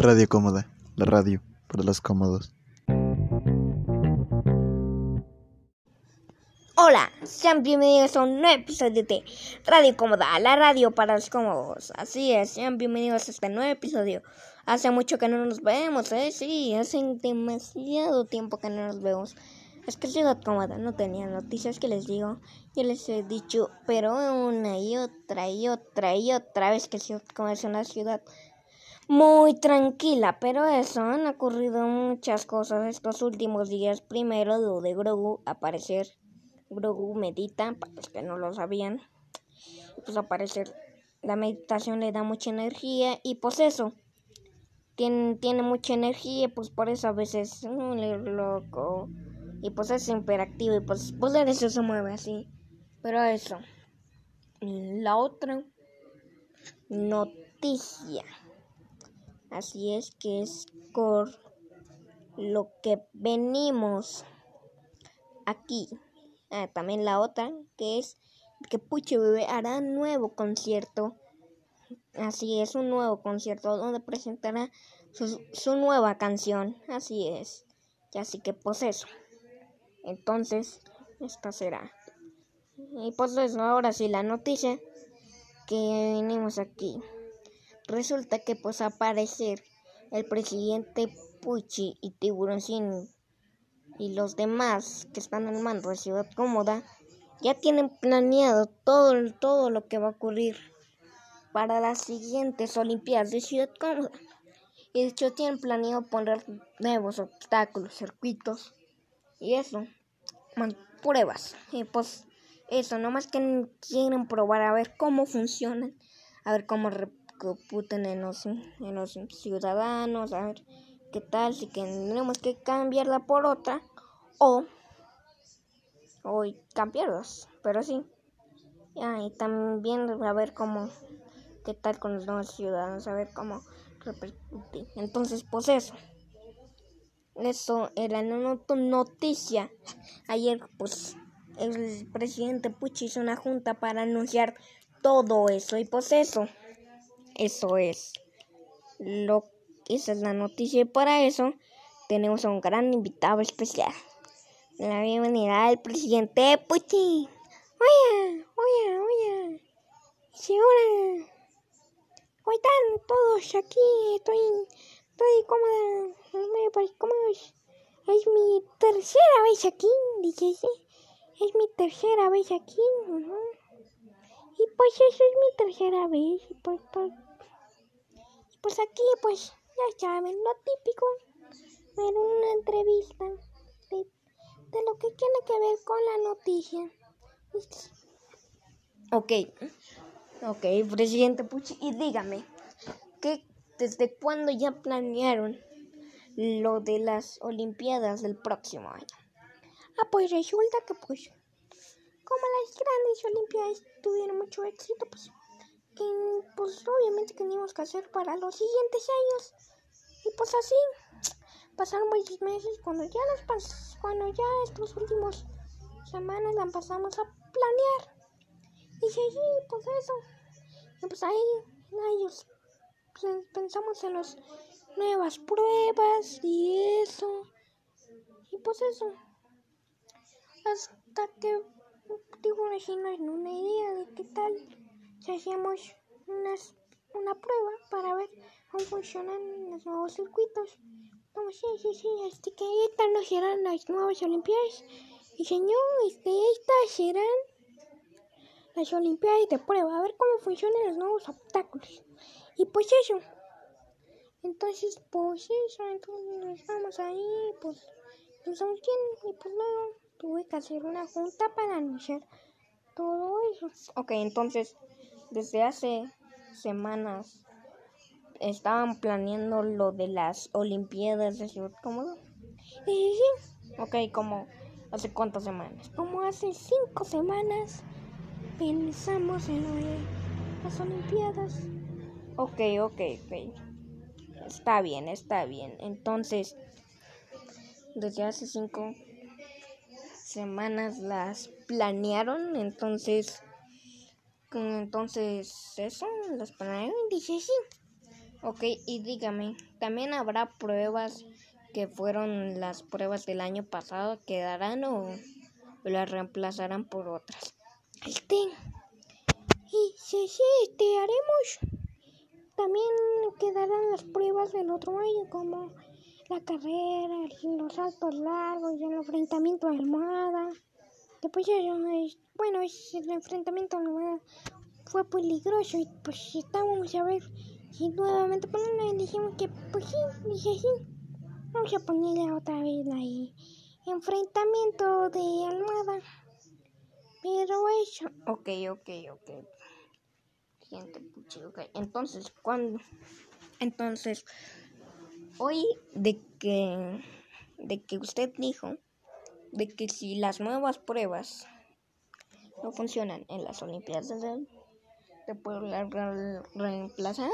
Radio Cómoda, la radio para los cómodos. Hola, sean bienvenidos a un nuevo episodio de Radio Cómoda, la radio para los cómodos. Así es, sean bienvenidos a este nuevo episodio. Hace mucho que no nos vemos, ¿eh? Sí, hace demasiado tiempo que no nos vemos. Es que Ciudad Cómoda no tenía noticias que les digo. Yo les he dicho, pero una y otra y otra y otra vez que Ciudad Cómoda es una ciudad muy tranquila, pero eso han ocurrido muchas cosas estos últimos días. Primero, de Grogu aparecer. Grogu medita, para los que no lo sabían. Pues aparecer la meditación le da mucha energía y pues eso. Tiene, tiene mucha energía, pues por eso a veces le loco. Y pues es imperactivo y pues, pues de eso se mueve así. Pero eso. La otra noticia. Así es que es por lo que venimos aquí. Ah, también la otra, que es que Puche Bebé hará nuevo concierto. Así es, un nuevo concierto donde presentará su, su nueva canción. Así es. Y así que pues eso. Entonces, esta será. Y pues eso, ahora sí, la noticia que venimos aquí. Resulta que pues aparecer el presidente Pucci y Tiburoncín y los demás que están al mando de Ciudad Cómoda ya tienen planeado todo, todo lo que va a ocurrir para las siguientes Olimpiadas de Ciudad Cómoda. Y de hecho tienen planeado poner nuevos obstáculos, circuitos y eso, pruebas. Y pues eso, nomás que quieren probar a ver cómo funcionan, a ver cómo puten en los, en los ciudadanos, a ver qué tal, si que tenemos que cambiarla por otra o, o cambiarlas, pero sí. Ah, y también a ver cómo, qué tal con los nuevos ciudadanos, a ver cómo repercute. Entonces, pues eso. Eso era la noticia. Ayer, pues, el presidente Puchi hizo una junta para anunciar todo eso. Y pues eso. Eso es lo esa es la noticia y para eso tenemos a un gran invitado especial. La bienvenida al presidente Puchi. Oye, oye, oye. Sí, ahora. ¿Cómo están todos aquí? Estoy, estoy cómoda. ¿Cómo es? Es mi tercera vez aquí, dice. Es mi tercera vez aquí. Y pues eso es mi tercera vez. Y pues, pues pues aquí, pues, ya saben, lo típico, ver una entrevista de, de lo que tiene que ver con la noticia. Ok, ok, presidente Puchi, y dígame, ¿qué, ¿desde cuándo ya planearon lo de las Olimpiadas del próximo año? Ah, pues resulta que pues, como las grandes Olimpiadas tuvieron mucho éxito, pues que pues obviamente teníamos que hacer para los siguientes años. Y pues así pasaron muchos meses cuando ya las cuando ya estos últimos semanas las pasamos a planear. Y sí, pues eso. Y pues ahí ellos pues, pensamos en las nuevas pruebas y eso. Y pues eso. Hasta que digo, en una idea de qué tal hacíamos una prueba para ver cómo funcionan los nuevos circuitos. Como sí, sí, sí, este que estas no serán las nuevas Olimpiadas. Y señor, este, estas serán las Olimpiadas de prueba, a ver cómo funcionan los nuevos obstáculos. Y pues eso. Entonces, pues eso, entonces nos vamos ahí, pues, pensamos quién, y pues luego tuve que hacer una junta para anunciar todo eso. Ok, entonces desde hace semanas estaban planeando lo de las Olimpiadas de Ciudad Cómodo. Ok, como hace cuántas semanas. Como hace cinco semanas pensamos en lo de las Olimpiadas. Ok, ok, ok. Está bien, está bien. Entonces, desde hace cinco semanas las planearon. Entonces, entonces, eso, los planearon, dice sí. Ok, y dígame, ¿también habrá pruebas que fueron las pruebas del año pasado? ¿Quedarán o las reemplazarán por otras? Este. Y sí, sí, este, haremos. También quedarán las pruebas del otro año, como la carrera, los saltos largos y el enfrentamiento la almohada. Después ya, es- bueno, el enfrentamiento la fue peligroso y pues estábamos a ver si nuevamente ponerle dijimos que pues sí, dije sí. Vamos a ponerle otra vez ahí. Enfrentamiento de almohada. Pero eso. Ok, ok, ok. Siguiente puchi, ok. Entonces, ¿cuándo? Entonces, hoy de que, de que usted dijo de que si las nuevas pruebas no funcionan en las Olimpiadas de, Puebla, re- reemplazarán.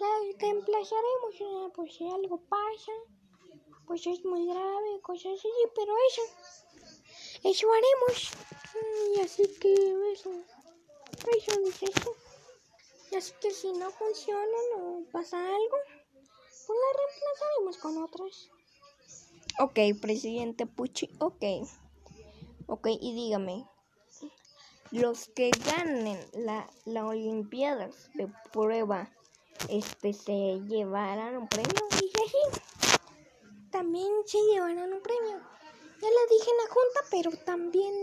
La reemplazaremos, eh, pues si algo pasa, pues es muy grave, cosas así, pero eso, eso haremos. Mm, Y así que eso, eso dice eso. Y así que si no funciona o pasa algo, pues la reemplazaremos con otras. Ok, presidente Puchi, ok. Ok, y dígame, los que ganen la, la Olimpiadas de prueba, este, ¿se llevarán un premio? Dije sí. También se llevarán un premio. Ya lo dije en la junta, pero también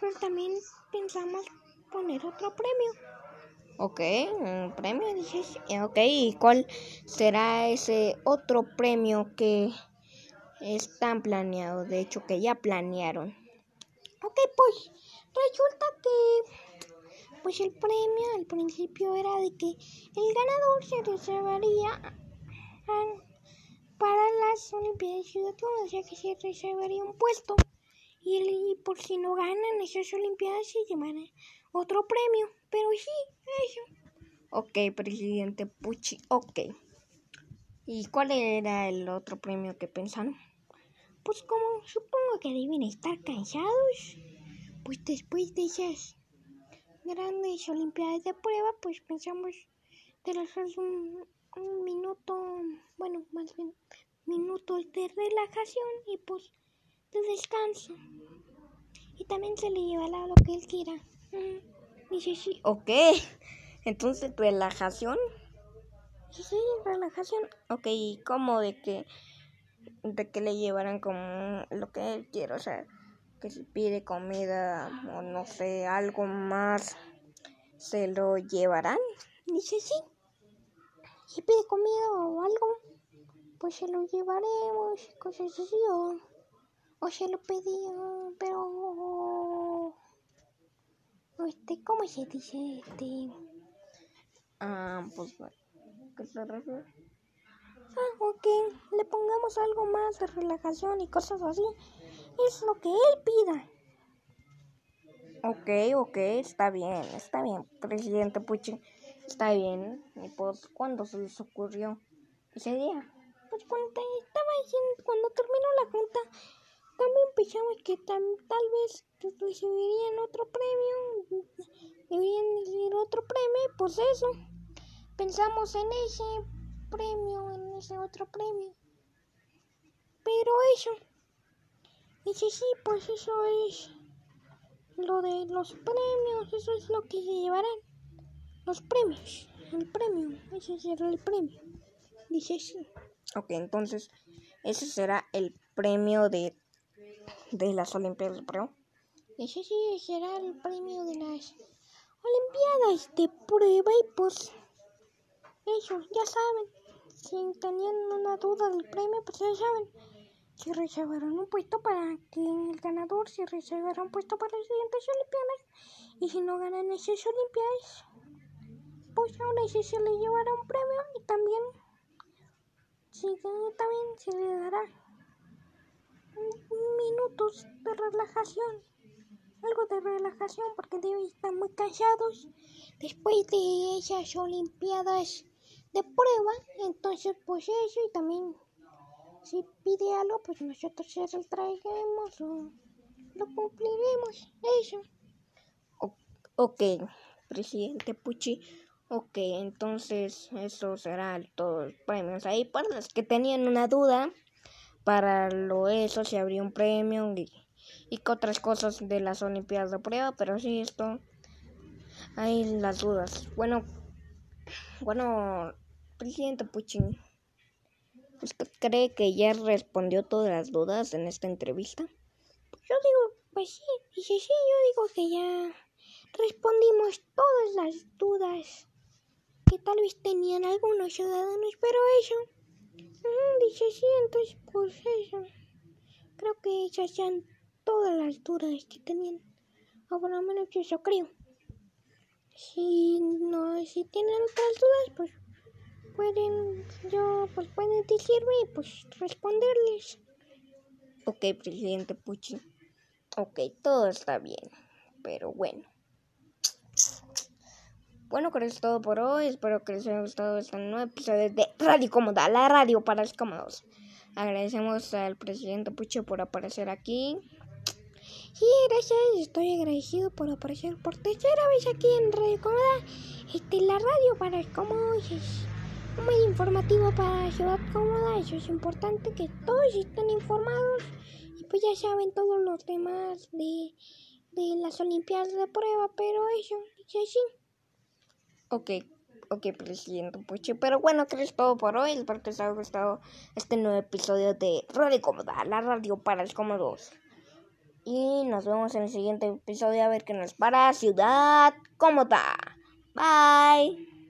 pero también pensamos poner otro premio. Ok, un premio, dije Ok, ¿y cuál será ese otro premio que están planeados? De hecho, que ya planearon. Ok, pues resulta que pues el premio al principio era de que el ganador se reservaría para las Olimpiadas Luna, o sea que se reservaría un puesto y, por si no ganan esas Olimpiadas se llevará otro premio, pero sí, eso. Ok, presidente Puchi, ok. ¿Y cuál era el otro premio que pensaron? Pues como supongo que deben estar cansados, pues después de esas grandes olimpiadas de prueba, pues pensamos relajarse un, un minuto, bueno, más bien minutos de relajación y pues de descanso. Y también se le llevará lo que él quiera. Mm, Dice sí, Ok, entonces relajación. sí, relajación. Ok, ¿y cómo de que, de que le llevaran como lo que él quiere? O sea, que si pide comida o no sé, algo más, ¿se lo llevarán? Dice sí. Si pide comida o algo, pues se lo llevaremos, cosas así, o, o se lo pedía, pero... este, ¿cómo se dice? Este... Ah, pues, ¿qué se refiere? Ah, ok, le pongamos algo más de relajación y cosas así. Es lo que él pida. Ok, ok, está bien, está bien, presidente Puchi, está bien. ¿Y pues cuándo se les ocurrió ese día? Pues cuando estaba diciendo, cuando terminó la junta, también pensamos que tam- tal vez recibirían otro premio, deberían recibir otro premio, pues eso. Pensamos en ese premio, ese otro premio. Pero eso, dice sí, pues eso es lo de los premios, eso es lo que se llevarán. Los premios, el premio, ese será el premio. Dice sí. Ok, entonces, ese será el premio de, de las Olimpiadas, bro. Ese sí será el premio de las Olimpiadas de prueba y pues eso, ya saben. Si tenían una duda del premio, pues ya saben. Si reservaron un puesto para que el ganador se reservará un puesto para las siguientes Olimpiadas. Y si no ganan esas Olimpiadas, pues aún así se le llevará un premio y también, si también se le dará minutos de relajación algo de relajación porque deben estar muy cansados después de esas olimpiadas de prueba entonces pues eso y también si pide algo pues nosotros se lo traeremos o lo cumpliremos eso O- ok, presidente Puchi, Ok, entonces eso será todos los premios ahí para los que tenían una duda. Para lo eso se abrió un premio y, y otras cosas de las Olimpiadas de prueba, pero sí esto hay las dudas. Bueno, bueno, presidente Putin, ¿usted cree que ya respondió todas las dudas en esta entrevista? Yo digo, pues sí, dice sí, yo digo que ya respondimos todas las dudas que tal vez tenían algunos ciudadanos, pero eso, mm, dice sí, entonces pues eso, creo que esas sean todas las dudas que tenían, lo menos eso creo. Si no, si tienen otras dudas, pues pueden, yo, pues pueden decirme y pues responderles. Ok, presidente Pucci. Ok, todo está bien, pero bueno. Bueno, con eso es todo por hoy. Espero que les haya gustado este nuevo episodio de Radio Cómoda, la radio para los cómodos. Agradecemos al presidente Pucho por aparecer aquí. Sí, gracias. Estoy agradecido por aparecer por tercera vez aquí en Radio Cómoda. Este, la radio para cómodos es un medio informativo para Ciudad Cómoda. Eso es importante que todos estén informados. Y pues ya saben todos los demás de, de las Olimpiadas de prueba, pero eso, dice sí. Ok, ok, presidente Pucho. Pero bueno, que es todo por hoy. Espero que les haya gustado este nuevo episodio de Radio Cómoda, la radio para los cómodos. Y nos vemos en el siguiente episodio a ver qué nos para Ciudad Cómoda. Bye.